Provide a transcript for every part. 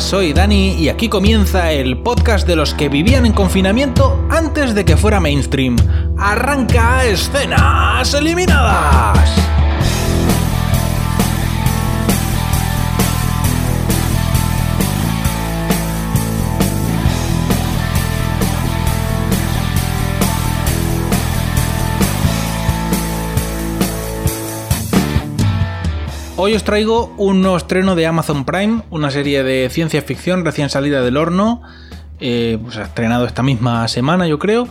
Soy Dani y aquí comienza el podcast de los que vivían en confinamiento antes de que fuera mainstream. Arranca escenas eliminadas. Hoy os traigo un nuevo estreno de Amazon Prime, una serie de ciencia ficción recién salida del horno. Eh, pues ha estrenado esta misma semana, yo creo.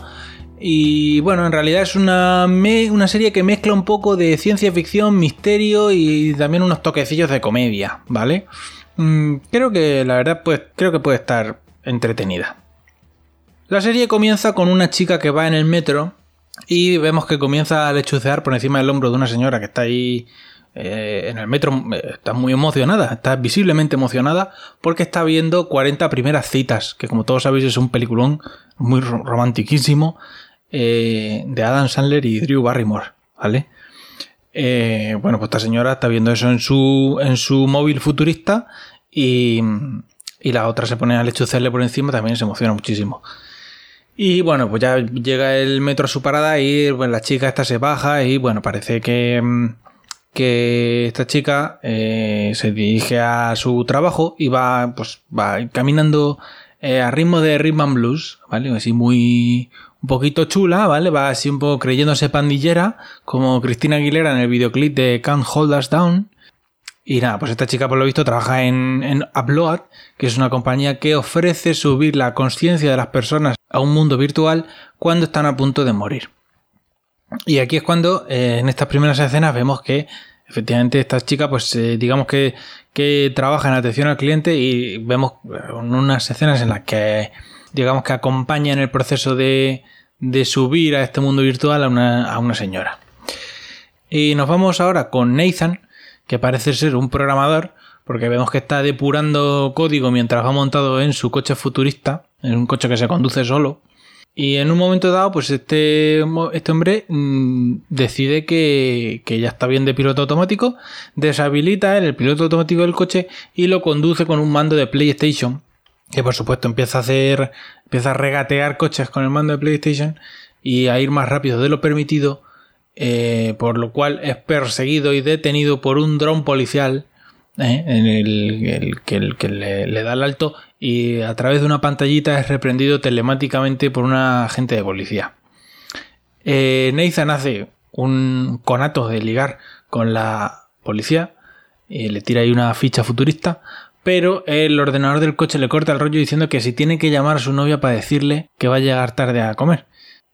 Y bueno, en realidad es una, una serie que mezcla un poco de ciencia ficción, misterio y también unos toquecillos de comedia, ¿vale? Mm, creo que la verdad, pues creo que puede estar entretenida. La serie comienza con una chica que va en el metro y vemos que comienza a lechucear por encima del hombro de una señora que está ahí eh, en el metro eh, está muy emocionada, está visiblemente emocionada porque está viendo 40 primeras citas, que como todos sabéis es un peliculón muy romantiquísimo eh, de Adam Sandler y Drew Barrymore, ¿vale? bueno, pues esta señora está viendo eso en su, en su móvil futurista y, y la otra se pone a lechucerle por encima, también se emociona muchísimo. Y bueno, pues ya llega el metro a su parada y pues, la chica esta se baja y bueno, parece que mm, que esta chica eh, se dirige a su trabajo y va, pues, va caminando eh, a ritmo de rhythm and blues, ¿vale? Así muy, un poquito chula, ¿vale? Va así un poco creyéndose pandillera, como Cristina Aguilera en el videoclip de Can't Hold Us Down. Y nada, pues esta chica por lo visto trabaja en, en Upload, que es una compañía que ofrece subir la conciencia de las personas a un mundo virtual cuando están a punto de morir. Y aquí es cuando eh, en estas primeras escenas vemos que efectivamente esta chica, pues eh, digamos que, trabaja en atención al cliente y vemos eh, unas escenas en las que digamos que acompaña en el proceso de, subir a este mundo virtual a una, a una señora. Y nos vamos ahora con Nathan, que parece ser un programador, porque vemos que está depurando código mientras va montado en su coche futurista, en un coche que se conduce solo. Y en un momento dado, pues este, este hombre mm, decide que, ya está bien de piloto automático, deshabilita el piloto automático del coche y lo conduce con un mando de PlayStation. Que por supuesto empieza a hacer, empieza a regatear coches con el mando de PlayStation y a ir más rápido de lo permitido, eh, por lo cual es perseguido y detenido por un dron policial ¿eh? en el, que, le, da el alto y a través de una pantallita es reprendido telemáticamente por un agente de policía. Eh, Nathan hace un conato de ligar con la policía y le tira ahí una ficha futurista, pero el ordenador del coche le corta el rollo diciendo que si tiene que llamar a su novia para decirle que va a llegar tarde a comer.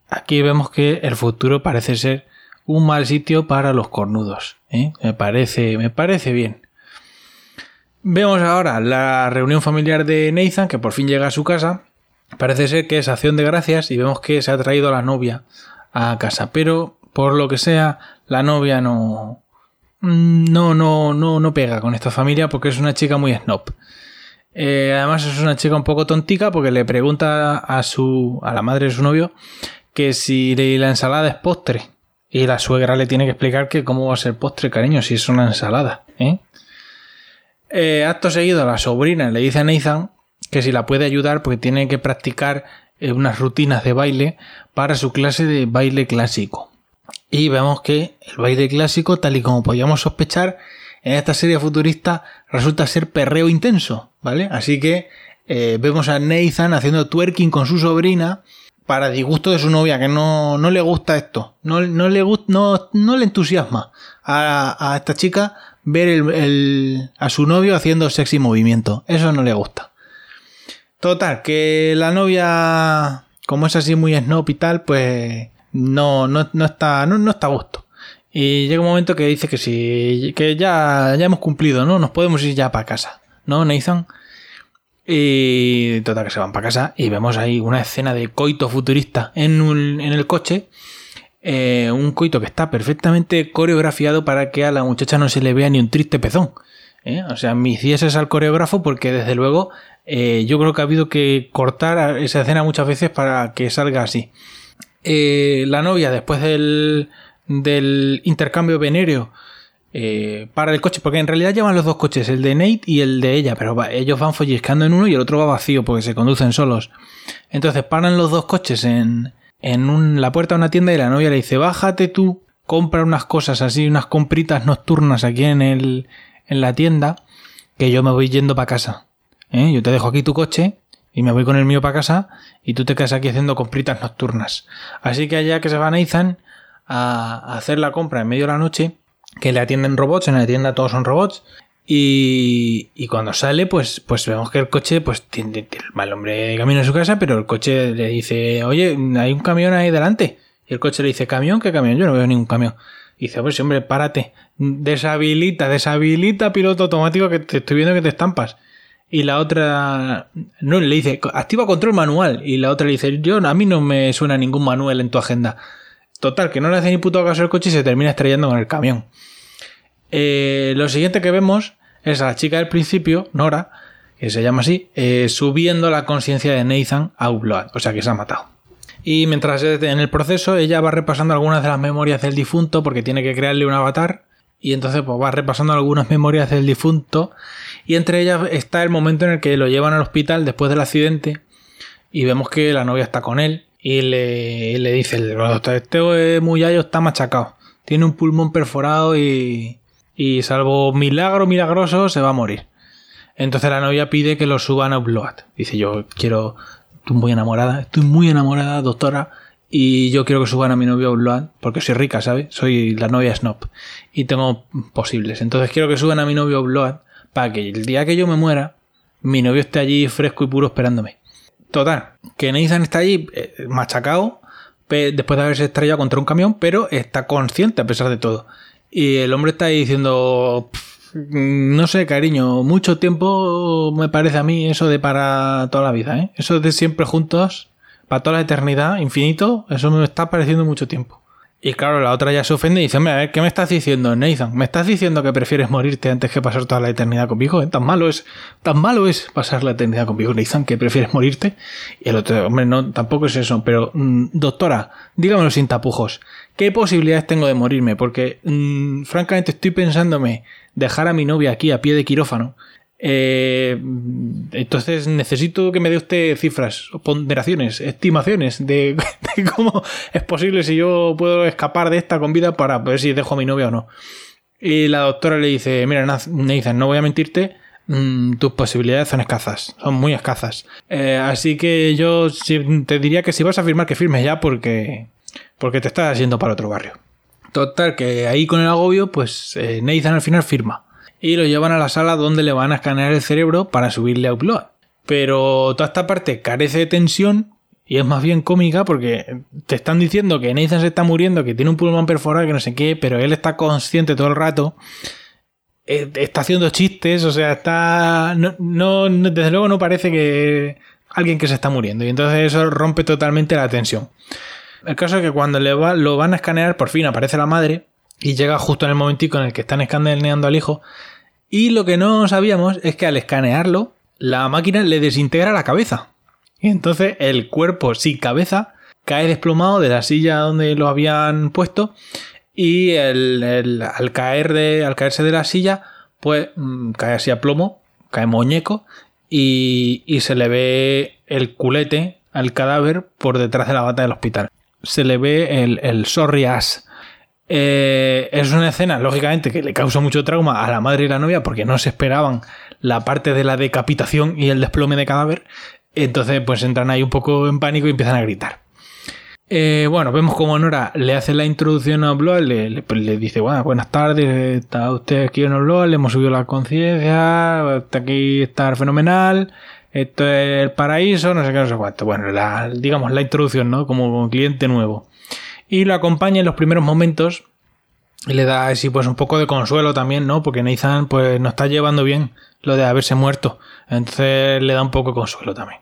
Aquí vemos que el futuro parece ser un mal sitio para los cornudos. ¿eh? Me parece, me parece bien. Vemos ahora la reunión familiar de Nathan, que por fin llega a su casa. Parece ser que es acción de gracias y vemos que se ha traído a la novia a casa. Pero por lo que sea, la novia no. No, no, no, no pega con esta familia porque es una chica muy snob. Eh, además es una chica un poco tontica porque le pregunta a su. a la madre de su novio que si la ensalada es postre. Y la suegra le tiene que explicar que cómo va a ser postre, cariño, si es una ensalada, ¿eh? Eh, acto seguido, la sobrina le dice a Nathan que si la puede ayudar porque tiene que practicar eh, unas rutinas de baile para su clase de baile clásico. Y vemos que el baile clásico, tal y como podíamos sospechar, en esta serie futurista resulta ser perreo intenso, ¿vale? Así que eh, vemos a Nathan haciendo twerking con su sobrina para disgusto de su novia, que no, le gusta esto, no, no le, no, no le entusiasma a, a esta chica ver el, a su novio haciendo sexy movimiento. Eso no le gusta. Total, que la novia, como es así muy snob y tal, pues no, no, está, no, está a gusto. Y llega un momento que dice que sí, que ya, ya hemos cumplido, ¿no? Nos podemos ir ya para casa, ¿no, Nathan? Y total que se van para casa y vemos ahí una escena de coito futurista en, en el coche eh, un coito que está perfectamente coreografiado para que a la muchacha no se le vea ni un triste pezón. ¿eh? O sea, mis es al coreógrafo porque desde luego eh, yo creo que ha habido que cortar esa escena muchas veces para que salga así. la novia, después del, del intercambio venéreo, para el coche, porque en realidad llevan los dos coches, el de Nate y el de ella, pero ellos van folliscando en uno y el otro va vacío porque se conducen solos. Entonces paran los dos coches en, en la puerta de una tienda y la novia le dice, bájate tú, compra unas cosas así, unas compritas nocturnas aquí en, el, en la tienda, que yo me voy yendo para casa. ¿Eh? Yo te dejo aquí tu coche y me voy con el mío para casa y tú te quedas aquí haciendo compritas nocturnas. Así que allá que se van Ethan a hacer la compra en medio de la noche, que le atienden robots, en la tienda todos son robots. Y, cuando sale, pues, pues vemos que el coche, pues tiene, el hombre camino a su casa, pero el coche le dice, oye, hay un camión ahí delante. Y el coche le dice, ¿camión? ¿Qué camión? Yo no veo ningún camión. Y dice, pues hombre, párate. Deshabilita, deshabilita piloto automático que te estoy viendo que te estampas. Y la otra, no, le dice, activa control manual. Y la otra le dice, yo, a mí no me suena ningún manual en tu agenda. Total, que no le hace ni puto caso al coche y se termina estrellando con el camión. Eh, lo siguiente que vemos es a la chica del principio, Nora, que se llama así, eh, subiendo la conciencia de Nathan a Upload, o sea que se ha matado. Y mientras en el proceso ella va repasando algunas de las memorias del difunto porque tiene que crearle un avatar y entonces pues va repasando algunas memorias del difunto y entre ellas está el momento en el que lo llevan al hospital después del accidente y vemos que la novia está con él y le, le dice el doctor, este muyayo está machacado, tiene un pulmón perforado y, y salvo milagro milagroso se va a morir. Entonces la novia pide que lo suban a Upload. Dice yo quiero, estoy muy enamorada, estoy muy enamorada doctora y yo quiero que suban a mi novio a Upload porque soy rica, ¿sabes? Soy la novia Snob y tengo posibles. Entonces quiero que suban a mi novio a Upload para que el día que yo me muera mi novio esté allí fresco y puro esperándome. Total, que Nathan está allí eh, machacado después de haberse estrellado contra un camión, pero está consciente a pesar de todo. Y el hombre está ahí diciendo, no sé, cariño, mucho tiempo me parece a mí eso de para toda la vida, ¿eh? Eso de siempre juntos, para toda la eternidad, infinito, eso me está pareciendo mucho tiempo. Y claro, la otra ya se ofende y dice, hombre, a ver, ¿qué me estás diciendo, Nathan? ¿Me estás diciendo que prefieres morirte antes que pasar toda la eternidad conmigo? ¿Eh? ¿Tan malo es tan malo es pasar la eternidad conmigo, Nathan, que prefieres morirte? Y el otro, hombre, no, tampoco es eso, pero, mm, doctora, dígamelo sin tapujos. ¿Qué posibilidades tengo de morirme? Porque, mm, francamente, estoy pensándome dejar a mi novia aquí a pie de quirófano eh, entonces necesito que me dé usted cifras, ponderaciones, estimaciones de, cómo es posible si yo puedo escapar de esta con vida para ver si dejo a mi novia o no. Y la doctora le dice, mira, Nathan, no voy a mentirte, mm, tus posibilidades son escasas, son muy escasas. Eh, así que yo te diría que si vas a firmar, que firmes ya porque, porque te estás yendo para otro barrio. Total, que ahí con el agobio, pues eh, Nathan al final firma y lo llevan a la sala donde le van a escanear el cerebro para subirle a Upload. Pero toda esta parte carece de tensión y es más bien cómica porque te están diciendo que Nathan se está muriendo, que tiene un pulmón perforado, que no sé qué, pero él está consciente todo el rato. Eh, está haciendo chistes, o sea, está. No, desde luego no parece que alguien que se está muriendo. Y entonces eso rompe totalmente la tensión. El caso es que cuando le lo van a escanear, por fin aparece la madre y llega justo en el momentico en el que están escaneando al hijo. Y lo que no sabíamos es que al escanearlo, la máquina le desintegra la cabeza. Y entonces el cuerpo sin cabeza cae desplomado de la silla donde lo habían puesto. Y al, caer de, al caerse de la silla, pues mm, cae así a plomo, cae muñeco. Y, y se le ve el culete al cadáver por detrás de la bata del hospital. Se le ve el, el sorry ass eh, es una escena, lógicamente, que le causa mucho trauma a la madre y la novia porque no se esperaban la parte de la decapitación y el desplome de cadáver. Entonces, pues entran ahí un poco en pánico y empiezan a gritar. Eh, bueno, vemos como Nora le hace la introducción a Blood, le, pues, le, dice, bueno, buenas tardes, está usted aquí en Blood, le hemos subido la conciencia, está aquí, está fenomenal, esto es el paraíso, no sé qué, no sé cuánto. Bueno, digamos la introducción, ¿no? Como cliente nuevo y lo acompaña en los primeros momentos y le da así pues un poco de consuelo también, ¿no? Porque Nathan pues no está llevando bien lo de haberse muerto, entonces le da un poco de consuelo también.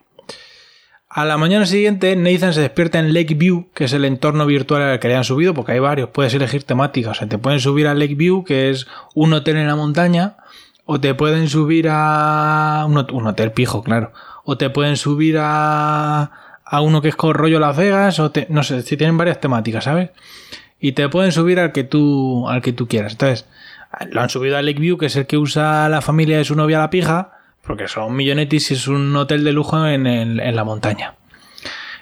A la mañana siguiente, Nathan se despierta en Lakeview, que es el entorno virtual al que le han subido, porque hay varios, puedes elegir temáticas, o sea, te pueden subir a Lakeview, que es un hotel en la montaña, o te pueden subir a un, un hotel pijo, claro, o te pueden subir a a uno que es con rollo Las Vegas, o no sé, si tienen varias temáticas, ¿sabes? Y te pueden subir al que tú, al que tú quieras. Entonces, Lo han subido a Lakeview, que es el que usa la familia de su novia la pija, porque son millonetis y es un hotel de lujo en, en la montaña.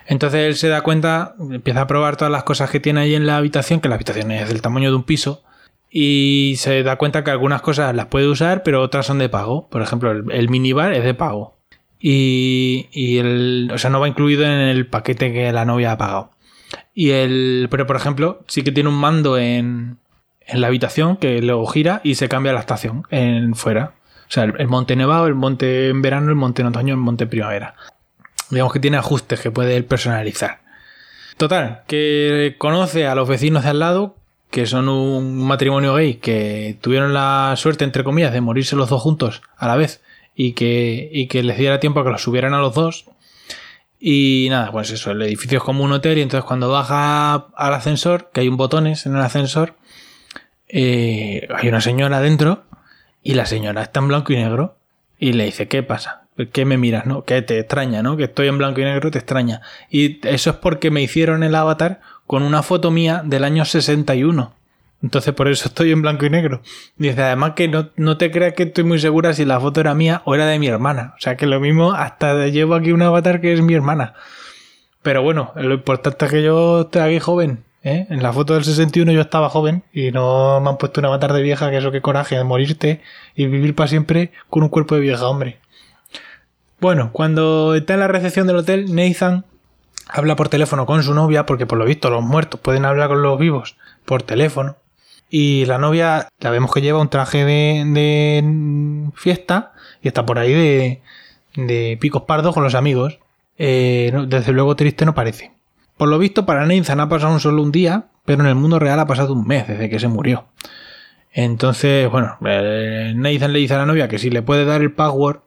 Entonces él se da cuenta, empieza a probar todas las cosas que tiene ahí en la habitación, que la habitación es del tamaño de un piso, y se da cuenta que algunas cosas las puede usar, pero otras son de pago. Por ejemplo, el, minibar es de pago. Y, el, o sea, no va incluido en el paquete que la novia ha pagado. Y el, pero por ejemplo, sí que tiene un mando en, en la habitación que luego gira y se cambia la estación en fuera. O sea, el, monte nevado, el monte en verano, el monte en otoño, el monte en primavera. Digamos que tiene ajustes que puede personalizar. Total, que conoce a los vecinos de al lado, que son un matrimonio gay, que tuvieron la suerte, entre comillas, de morirse los dos juntos a la vez y que, y que les diera tiempo a que los subieran a los dos. Y nada, pues eso, el edificio es como un hotel y entonces cuando baja al ascensor, que hay un botones en el ascensor, eh, hay una señora dentro y la señora está en blanco y negro y le dice, ¿qué pasa? ¿Qué me miras, no? Que te extraña, ¿no? Que estoy en blanco y negro, te extraña. Y eso es porque me hicieron el avatar con una foto mía del año 61. Entonces por eso estoy en blanco y negro. Dice, además que no, no, te creas que estoy muy segura si la foto era mía o era de mi hermana. O sea que lo mismo, hasta llevo aquí un avatar que es mi hermana. Pero bueno, lo importante es que yo esté aquí joven. ¿eh? En la foto del 61 yo estaba joven y no me han puesto un avatar de vieja, que eso que coraje de morirte y vivir para siempre con un cuerpo de vieja, hombre. Bueno, cuando está en la recepción del hotel, Nathan habla por teléfono con su novia, porque por lo visto los muertos pueden hablar con los vivos por teléfono. Y la novia, la vemos que lleva un traje de, fiesta y está por ahí de, de picos pardos con los amigos. Eh, desde luego triste no parece. Por lo visto, para Nathan ha pasado un solo un día, pero en el mundo real ha pasado un mes desde que se murió. Entonces, bueno, eh, Nathan le dice a la novia que si le puede dar el password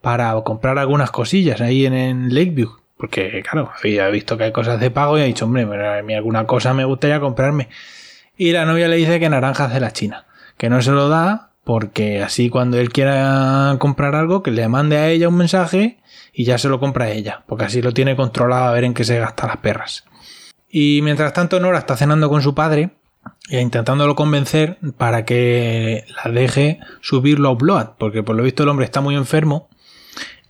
para comprar algunas cosillas ahí en, Lakeview. Porque, claro, había visto que hay cosas de pago y ha dicho, hombre, a mí alguna cosa me gustaría comprarme. Y la novia le dice que naranjas de la China. Que no se lo da porque así cuando él quiera comprar algo, que le mande a ella un mensaje y ya se lo compra a ella. Porque así lo tiene controlado a ver en qué se gasta las perras. Y mientras tanto Nora está cenando con su padre e intentándolo convencer para que la deje subirlo a Upload. Porque por lo visto el hombre está muy enfermo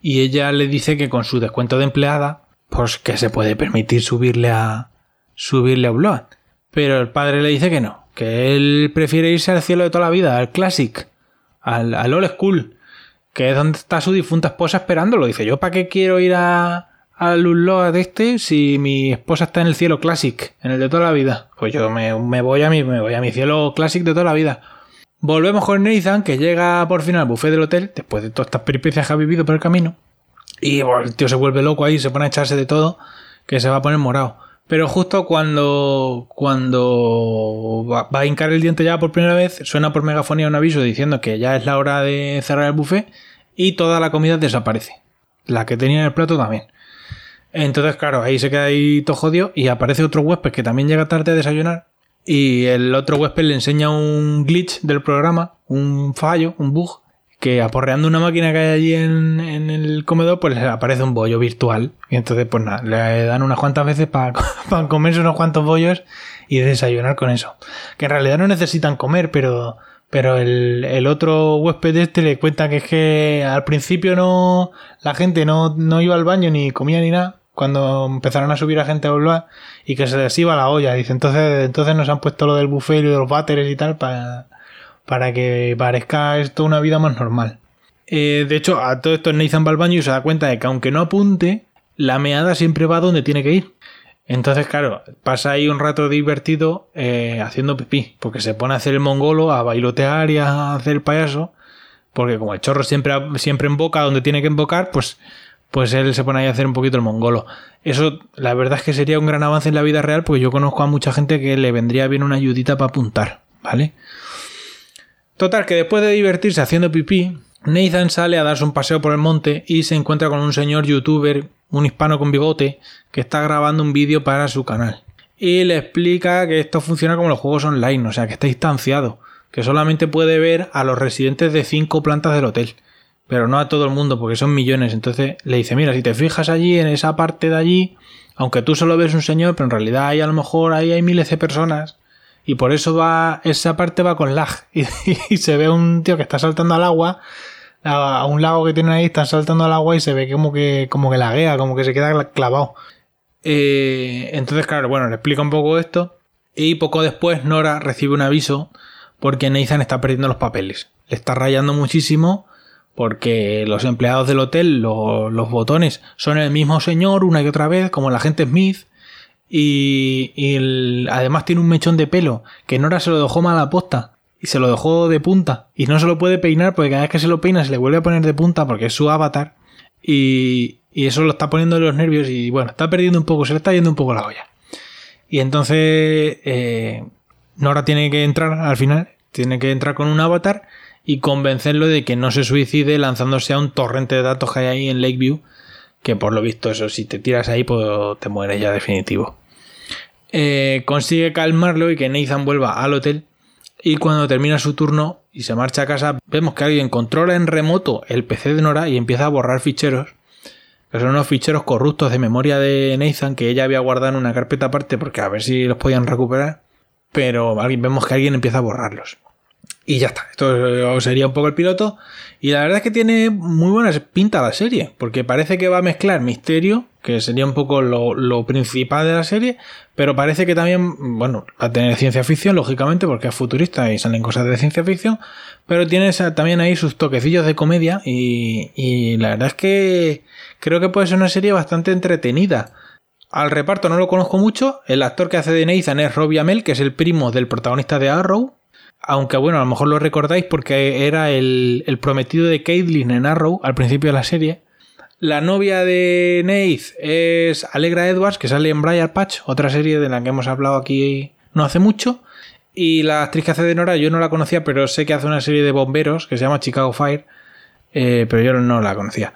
y ella le dice que con su descuento de empleada, pues que se puede permitir subirle a subirle a Upload. Pero el padre le dice que no, que él prefiere irse al cielo de toda la vida, al Classic, al, al Old School, que es donde está su difunta esposa esperándolo. Dice, ¿yo para qué quiero ir a, al de este si mi esposa está en el cielo Classic, en el de toda la vida? Pues yo me, voy a mi, me voy a mi cielo Classic de toda la vida. Volvemos con Nathan, que llega por fin al buffet del hotel, después de todas estas peripecias que ha vivido por el camino. Y el tío se vuelve loco ahí, se pone a echarse de todo, que se va a poner morado. Pero justo cuando, cuando va, a hincar el diente ya por primera vez, suena por megafonía un aviso diciendo que ya es la hora de cerrar el buffet y toda la comida desaparece. La que tenía en el plato también. Entonces, claro, ahí se queda ahí todo jodido y aparece otro huésped que también llega tarde a desayunar y el otro huésped le enseña un glitch del programa, un fallo, un bug, que aporreando una máquina que hay allí en, el comedor, pues le aparece un bollo virtual. Y entonces, pues nada, le dan unas cuantas veces para comerse unos cuantos bollos y desayunar con eso. Que en realidad no necesitan comer, pero, pero el, el otro huésped este le cuenta que es que al principio no, la gente no, no iba al baño ni comía ni nada cuando empezaron a subir a gente a volver y que se les iba la olla. Dice, entonces, entonces nos han puesto lo del buffet y los váteres y tal para, para que parezca esto una vida más normal. Eh, de hecho, a todo esto Nathan va al baño y se da cuenta de que aunque no apunte, la meada siempre va donde tiene que ir. Entonces, claro, pasa ahí un rato divertido eh, haciendo pipí, porque se pone a hacer el mongolo, a bailotear y a hacer el payaso, porque como el chorro siempre, siempre emboca donde tiene que embocar, pues pues él se pone ahí a hacer un poquito el mongolo. Eso, la verdad es que sería un gran avance en la vida real, porque yo conozco a mucha gente que le vendría bien una ayudita para apuntar, ¿vale? Total, que después de divertirse haciendo pipí, Nathan sale a darse un paseo por el monte y se encuentra con un señor youtuber, un hispano con bigote, que está grabando un vídeo para su canal. Y le explica que esto funciona como los juegos online, o sea, que está distanciado, que solamente puede ver a los residentes de cinco plantas del hotel pero no a todo el mundo porque son millones. Entonces le dice, mira, si te fijas allí, en esa parte de allí, aunque tú solo ves un señor, pero en realidad hay a lo mejor ahí hay miles de personas y por eso va esa parte va con lag. Y, se ve un tío que está saltando al agua a, un lago que tiene ahí están saltando al agua y se ve como que como que laguea como que se queda clavado. Eh, entonces claro bueno le explico un poco esto y poco después Nora recibe un aviso porque Nathan está perdiendo los papeles. Le está rayando muchísimo porque los empleados del hotel, los botones, son el mismo señor una y otra vez, como la gente Smith, y, además tiene un mechón de pelo que Nora se lo dejó mal posta y se lo dejó de punta y no se lo puede peinar porque cada vez que se lo peina se le vuelve a poner de punta porque es su avatar y, y eso lo está poniendo en los nervios y bueno, está perdiendo un poco, se le está yendo un poco la olla. Y entonces eh, Nora tiene que entrar al final, tiene que entrar con un avatar y convencerlo de que no se suicide lanzándose a un torrente de datos que hay ahí en Lakeview que por lo visto eso si te tiras ahí pues te mueres ya definitivo. Eh, consigue calmarlo y que Nathan vuelva al hotel. Y cuando termina su turno y se marcha a casa vemos que alguien controla en remoto el PC de Nora y empieza a borrar ficheros que son unos ficheros corruptos de memoria de Nathan que ella había guardado en una carpeta aparte porque a ver si los podían recuperar. Pero vemos que alguien empieza a borrarlos y ya está, esto sería un poco el piloto. Y la verdad es que tiene muy buena pinta la serie, porque parece que va a mezclar misterio, que sería un poco lo, principal de la serie, pero parece que también, bueno, va a tener ciencia ficción, lógicamente, porque es futurista y salen cosas de ciencia ficción, pero tiene también ahí sus toquecillos de comedia y, y la verdad es que creo que puede ser una serie bastante entretenida. Al reparto no lo conozco mucho, el actor que hace de Nathan es Robbie Amell, que es el primo del protagonista de Arrow, aunque bueno, a lo mejor lo recordáis porque era el, prometido de Caitlyn en Arrow al principio de la serie. La novia de Neith es Alegra Edwards, que sale en Briar Patch, otra serie de la que hemos hablado aquí no hace mucho. Y la actriz que hace de Nora, yo no la conocía, pero sé que hace una serie de bomberos que se llama Chicago Fire, eh, pero yo no la conocía.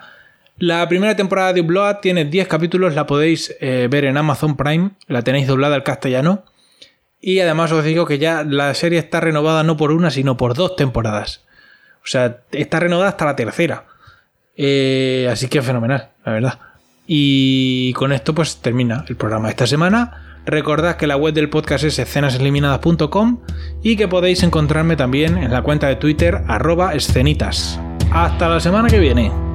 La primera temporada de Blood tiene 10 capítulos, la podéis eh, ver en Amazon Prime, la tenéis doblada al castellano. Y además os digo que ya la serie está renovada no por una, sino por dos temporadas. O sea, está renovada hasta la tercera. Eh, así que fenomenal, la verdad. Y con esto pues termina el programa de esta semana. Recordad que la web del podcast es escenaseliminadas.com y que podéis encontrarme también en la cuenta de Twitter arroba escenitas. Hasta la semana que viene.